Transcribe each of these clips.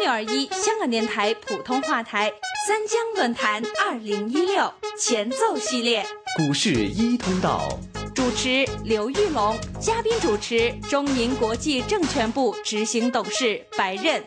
六二一香港电台普通话台三江论坛二零一六前奏系列，股市一通道，主持刘玉龙，嘉宾主持中银国际证券部执行董事白刃。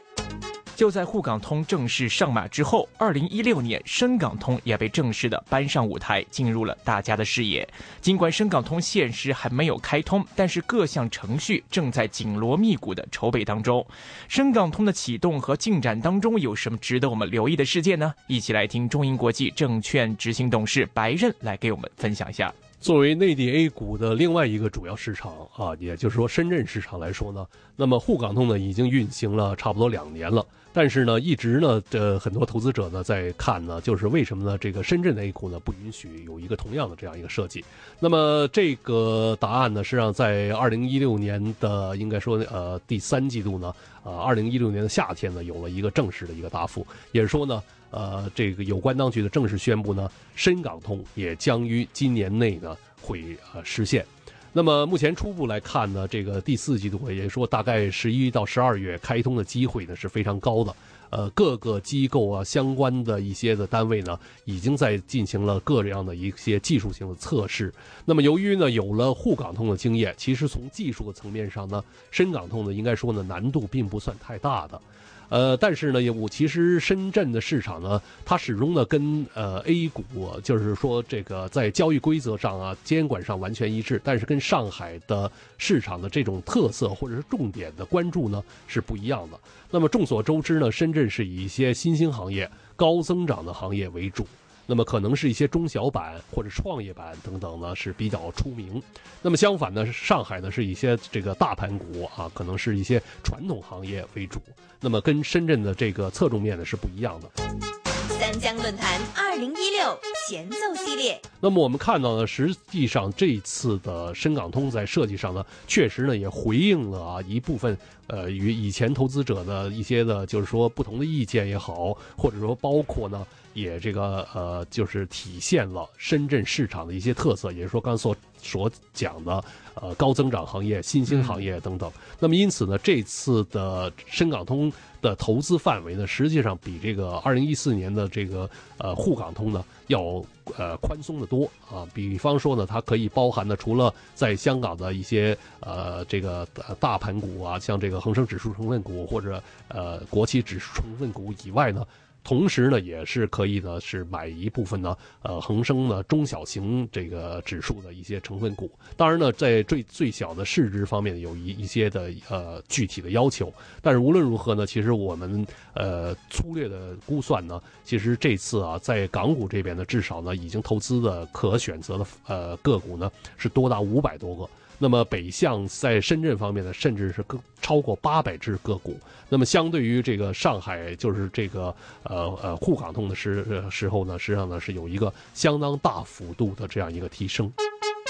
就在沪港通正式上马之后，二零一六年深港通也被正式的搬上舞台，进入了大家的视野。尽管深港通现实还没有开通，但是各项程序正在紧锣密鼓的筹备当中。深港通的启动和进展当中有什么值得我们留意的事件呢？一起来听中银国际证券执行董事白刃来给我们分享一下。作为内地 A 股的另外一个主要市场啊，也就是说深圳市场来说呢，那么沪港通呢已经运行了差不多两年了。但是呢，一直呢，这很多投资者呢在看呢，就是为什么呢？这个深圳的 A 股呢不允许有一个同样的这样一个设计。那么这个答案呢，实际上在二零一六年的应该说呃第三季度呢，呃二零一六年的夏天呢有了一个正式的一个答复，也是说呢，呃这个有关当局的正式宣布呢，深港通也将于今年内呢会呃实现。那么目前初步来看呢，这个第四季度也说大概十一到十二月开通的机会呢是非常高的。呃，各个机构啊，相关的一些的单位呢，已经在进行了各样的一些技术性的测试。那么由于呢有了沪港通的经验，其实从技术的层面上呢，深港通呢应该说呢难度并不算太大的。呃，但是呢，我其实深圳的市场呢，它始终呢跟呃 A 股，就是说这个在交易规则上啊、监管上完全一致，但是跟上海的市场的这种特色或者是重点的关注呢是不一样的。那么众所周知呢，深圳是以一些新兴行业、高增长的行业为主。那么可能是一些中小板或者创业板等等呢是比较出名。那么相反呢，上海呢是一些这个大盘股啊，可能是一些传统行业为主。那么跟深圳的这个侧重面呢是不一样的。三江论坛二零一六前奏系列。那么我们看到呢，实际上这次的深港通在设计上呢，确实呢也回应了啊一部分呃与以前投资者的一些的，就是说不同的意见也好，或者说包括呢。也这个呃，就是体现了深圳市场的一些特色，也就是说刚才所所讲的呃高增长行业、新兴行业等等。那么因此呢，这次的深港通的投资范围呢，实际上比这个二零一四年的这个呃沪港通呢要呃宽松的多啊。比方说呢，它可以包含的除了在香港的一些呃这个大盘股啊，像这个恒生指数成分股或者呃国企指数成分股以外呢。同时呢，也是可以呢，是买一部分呢，呃，恒生呢中小型这个指数的一些成分股。当然呢，在最最小的市值方面有一一些的呃具体的要求。但是无论如何呢，其实我们呃粗略的估算呢，其实这次啊，在港股这边呢，至少呢已经投资的可选择的呃个股呢是多达五百多个。那么北向在深圳方面呢，甚至是更超过八百只个股。那么相对于这个上海，就是这个呃呃沪港通的时时候呢，实际上呢是有一个相当大幅度的这样一个提升。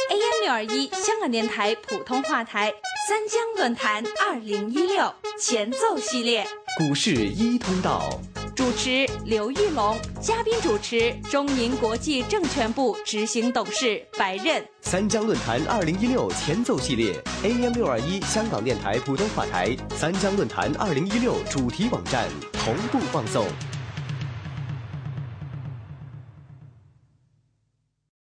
AM 六二一香港电台普通话台三江论坛二零一六前奏系列，股市一通道。主持刘玉龙，嘉宾主持中银国际证券部执行董事白任。三江论坛二零一六前奏系列，AM 六二一香港电台普通话台三江论坛二零一六主题网站同步放送。